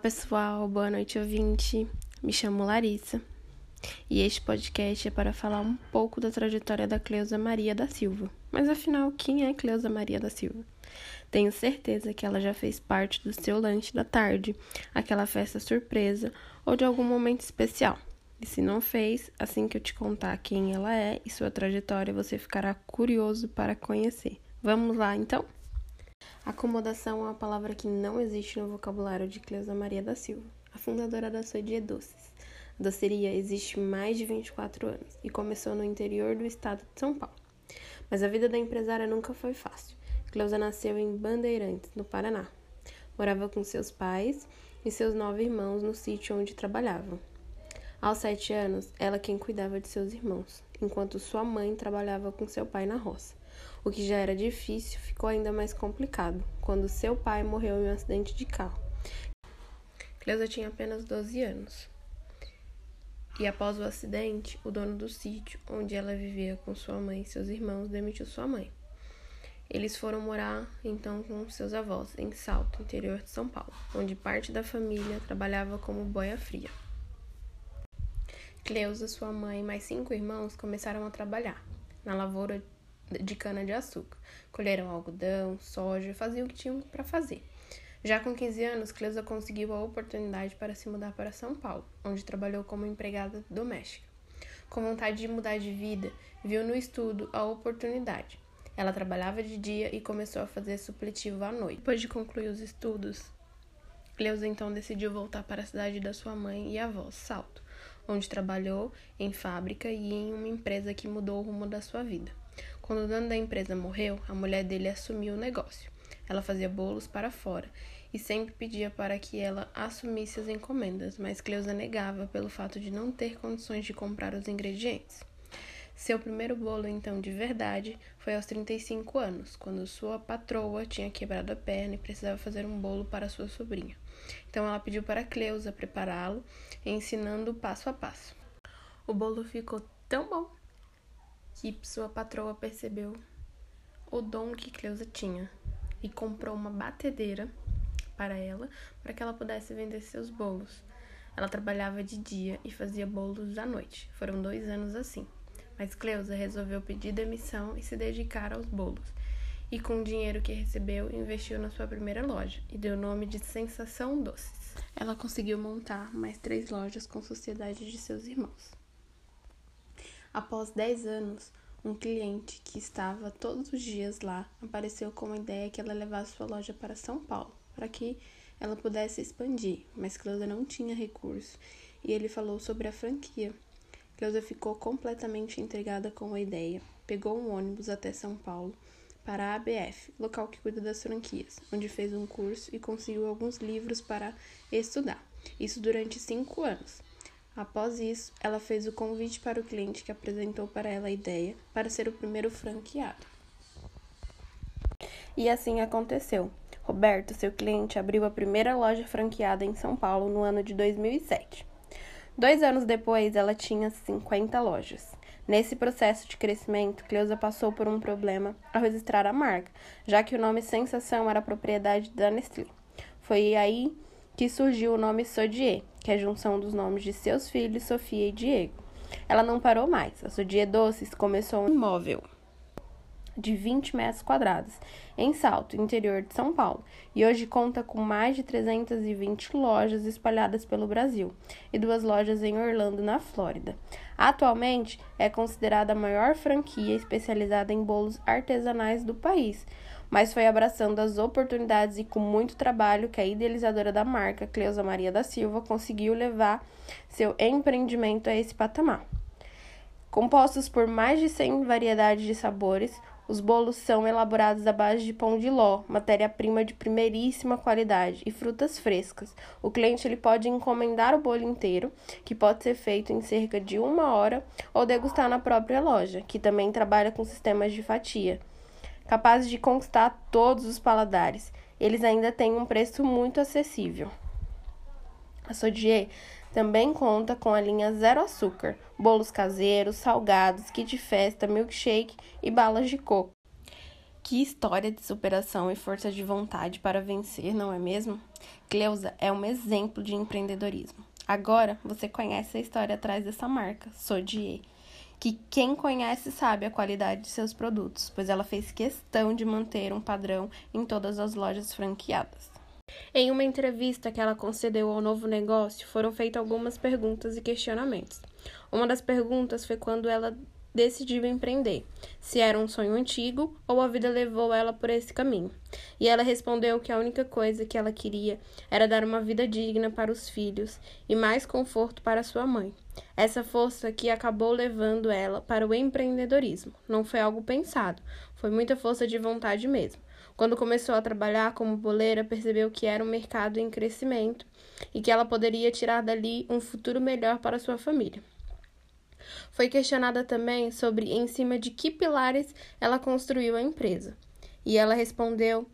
pessoal, boa noite ouvinte. Me chamo Larissa e este podcast é para falar um pouco da trajetória da Cleusa Maria da Silva. Mas afinal, quem é Cleusa Maria da Silva? Tenho certeza que ela já fez parte do seu lanche da tarde, aquela festa surpresa ou de algum momento especial. E se não fez, assim que eu te contar quem ela é e sua trajetória, você ficará curioso para conhecer. Vamos lá então? Acomodação é uma palavra que não existe no vocabulário de Cleusa Maria da Silva, a fundadora da Sodie Doces. A doceria existe mais de 24 anos e começou no interior do estado de São Paulo. Mas a vida da empresária nunca foi fácil. Cleusa nasceu em Bandeirantes, no Paraná. Morava com seus pais e seus nove irmãos no sítio onde trabalhavam. Aos sete anos, ela quem cuidava de seus irmãos, enquanto sua mãe trabalhava com seu pai na roça. O que já era difícil ficou ainda mais complicado quando seu pai morreu em um acidente de carro. Cleusa tinha apenas 12 anos. E após o acidente, o dono do sítio, onde ela vivia com sua mãe e seus irmãos, demitiu sua mãe. Eles foram morar então com seus avós em Salto, interior de São Paulo, onde parte da família trabalhava como boia fria. Cleusa, sua mãe e mais cinco irmãos começaram a trabalhar na lavoura de cana-de-açúcar. Colheram algodão, soja, faziam o que tinham para fazer. Já com 15 anos, Cleusa conseguiu a oportunidade para se mudar para São Paulo, onde trabalhou como empregada doméstica. Com vontade de mudar de vida, viu no estudo a oportunidade. Ela trabalhava de dia e começou a fazer supletivo à noite. Depois de concluir os estudos, Cleusa então decidiu voltar para a cidade da sua mãe e avó, Salto, onde trabalhou em fábrica e em uma empresa que mudou o rumo da sua vida. Quando o dono da empresa morreu, a mulher dele assumiu o negócio. Ela fazia bolos para fora e sempre pedia para que ela assumisse as encomendas, mas Cleusa negava pelo fato de não ter condições de comprar os ingredientes. Seu primeiro bolo, então, de verdade, foi aos 35 anos, quando sua patroa tinha quebrado a perna e precisava fazer um bolo para sua sobrinha. Então ela pediu para Cleusa prepará-lo, ensinando passo a passo. O bolo ficou tão bom que sua patroa percebeu o dom que Cleusa tinha e comprou uma batedeira para ela, para que ela pudesse vender seus bolos. Ela trabalhava de dia e fazia bolos à noite. Foram dois anos assim. Mas Cleusa resolveu pedir demissão e se dedicar aos bolos. E com o dinheiro que recebeu, investiu na sua primeira loja e deu o nome de Sensação Doces. Ela conseguiu montar mais três lojas com sociedade de seus irmãos. Após 10 anos, um cliente que estava todos os dias lá apareceu com a ideia que ela levasse sua loja para São Paulo, para que ela pudesse expandir, mas Cleusa não tinha recurso e ele falou sobre a franquia. Cleusa ficou completamente intrigada com a ideia, pegou um ônibus até São Paulo para a ABF, local que cuida das franquias, onde fez um curso e conseguiu alguns livros para estudar. Isso durante cinco anos. Após isso, ela fez o convite para o cliente que apresentou para ela a ideia para ser o primeiro franqueado. E assim aconteceu. Roberto, seu cliente, abriu a primeira loja franqueada em São Paulo no ano de 2007. Dois anos depois, ela tinha 50 lojas. Nesse processo de crescimento, Cleusa passou por um problema ao registrar a marca, já que o nome Sensação era propriedade da Nestlé. Foi aí que surgiu o nome Sodier, que é a junção dos nomes de seus filhos, Sofia e Diego. Ela não parou mais. A Sodier Doces começou um imóvel de 20 metros quadrados, em Salto, interior de São Paulo, e hoje conta com mais de 320 lojas espalhadas pelo Brasil e duas lojas em Orlando, na Flórida. Atualmente é considerada a maior franquia especializada em bolos artesanais do país, mas foi abraçando as oportunidades e com muito trabalho que a idealizadora da marca, Cleusa Maria da Silva, conseguiu levar seu empreendimento a esse patamar. Compostos por mais de 100 variedades de sabores, os bolos são elaborados à base de pão de ló, matéria-prima de primeiríssima qualidade, e frutas frescas. O cliente ele pode encomendar o bolo inteiro, que pode ser feito em cerca de uma hora, ou degustar na própria loja, que também trabalha com sistemas de fatia capazes de conquistar todos os paladares. Eles ainda têm um preço muito acessível. A Sodier também conta com a linha zero açúcar, bolos caseiros, salgados, kit festa, milkshake e balas de coco. Que história de superação e força de vontade para vencer, não é mesmo? Cleusa é um exemplo de empreendedorismo. Agora você conhece a história atrás dessa marca, Sodier, que quem conhece sabe a qualidade de seus produtos, pois ela fez questão de manter um padrão em todas as lojas franqueadas. Em uma entrevista que ela concedeu ao novo negócio, foram feitas algumas perguntas e questionamentos. Uma das perguntas foi quando ela decidiu empreender, se era um sonho antigo ou a vida levou ela por esse caminho. E ela respondeu que a única coisa que ela queria era dar uma vida digna para os filhos e mais conforto para sua mãe. Essa força que acabou levando ela para o empreendedorismo. Não foi algo pensado, foi muita força de vontade mesmo. Quando começou a trabalhar como boleira, percebeu que era um mercado em crescimento e que ela poderia tirar dali um futuro melhor para sua família. Foi questionada também sobre em cima de que pilares ela construiu a empresa. E ela respondeu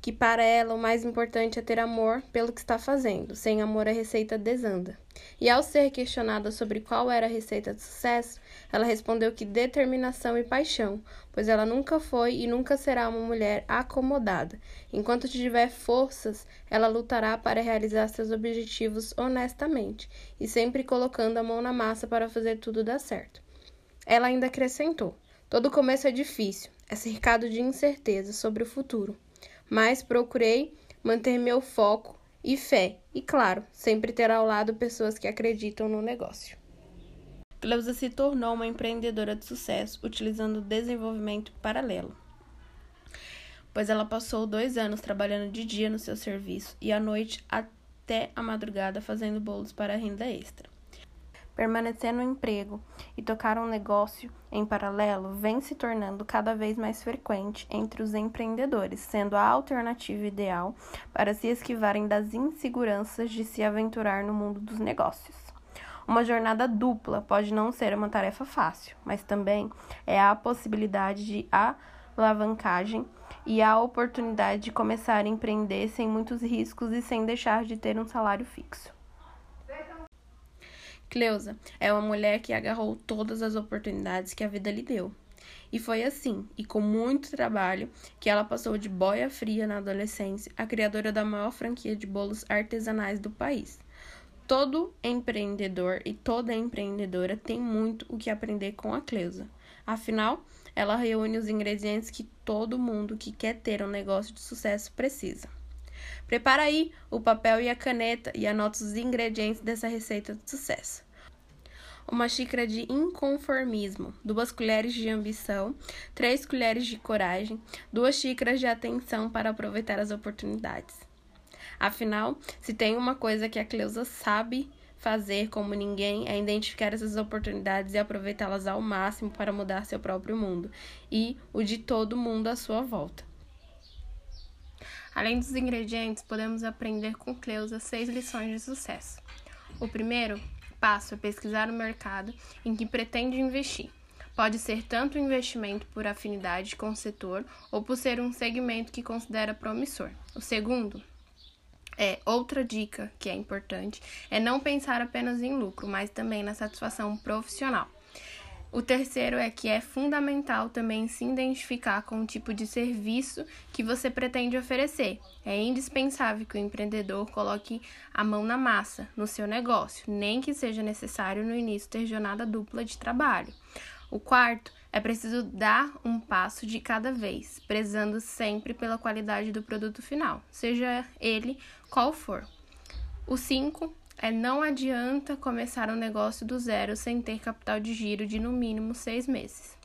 que para ela o mais importante é ter amor pelo que está fazendo. Sem amor a receita desanda. E ao ser questionada sobre qual era a receita de sucesso, ela respondeu que determinação e paixão, pois ela nunca foi e nunca será uma mulher acomodada. Enquanto tiver forças, ela lutará para realizar seus objetivos honestamente e sempre colocando a mão na massa para fazer tudo dar certo. Ela ainda acrescentou: Todo começo é difícil, é cercado de incerteza sobre o futuro mas procurei manter meu foco e fé, e claro, sempre ter ao lado pessoas que acreditam no negócio. Cleusa se tornou uma empreendedora de sucesso utilizando o desenvolvimento paralelo, pois ela passou dois anos trabalhando de dia no seu serviço e à noite até a madrugada fazendo bolos para renda extra permanecer no emprego e tocar um negócio em paralelo vem se tornando cada vez mais frequente entre os empreendedores, sendo a alternativa ideal para se esquivarem das inseguranças de se aventurar no mundo dos negócios. Uma jornada dupla pode não ser uma tarefa fácil, mas também é a possibilidade de alavancagem e a oportunidade de começar a empreender sem muitos riscos e sem deixar de ter um salário fixo. Cleusa é uma mulher que agarrou todas as oportunidades que a vida lhe deu. E foi assim, e com muito trabalho, que ela passou de boia fria na adolescência a criadora da maior franquia de bolos artesanais do país. Todo empreendedor e toda empreendedora tem muito o que aprender com a Cleusa. Afinal, ela reúne os ingredientes que todo mundo que quer ter um negócio de sucesso precisa. Prepara aí o papel e a caneta e anota os ingredientes dessa receita de sucesso. Uma xícara de inconformismo, duas colheres de ambição, três colheres de coragem, duas xícaras de atenção para aproveitar as oportunidades. Afinal, se tem uma coisa que a Cleusa sabe fazer como ninguém é identificar essas oportunidades e aproveitá-las ao máximo para mudar seu próprio mundo e o de todo mundo à sua volta. Além dos ingredientes, podemos aprender com Cleusa seis lições de sucesso. O primeiro passo é pesquisar o mercado em que pretende investir. Pode ser tanto investimento por afinidade com o setor ou por ser um segmento que considera promissor. O segundo é outra dica que é importante é não pensar apenas em lucro, mas também na satisfação profissional. O terceiro é que é fundamental também se identificar com o tipo de serviço que você pretende oferecer. É indispensável que o empreendedor coloque a mão na massa no seu negócio, nem que seja necessário no início ter jornada dupla de trabalho. O quarto é preciso dar um passo de cada vez, prezando sempre pela qualidade do produto final, seja ele qual for. O cinco é não adianta começar um negócio do zero sem ter capital de giro de no mínimo seis meses.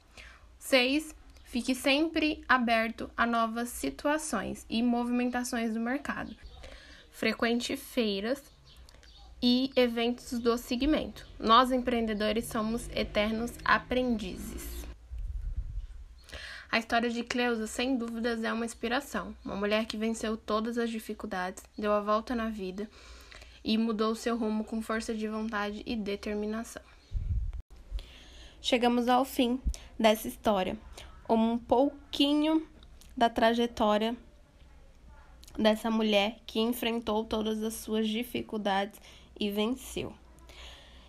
6. Fique sempre aberto a novas situações e movimentações do mercado. Frequente feiras e eventos do segmento. Nós empreendedores somos eternos aprendizes. A história de Cleusa, sem dúvidas, é uma inspiração. Uma mulher que venceu todas as dificuldades, deu a volta na vida e mudou seu rumo com força de vontade e determinação. Chegamos ao fim dessa história, um pouquinho da trajetória dessa mulher que enfrentou todas as suas dificuldades e venceu.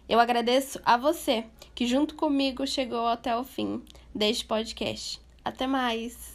Eu agradeço a você que junto comigo chegou até o fim deste podcast. Até mais!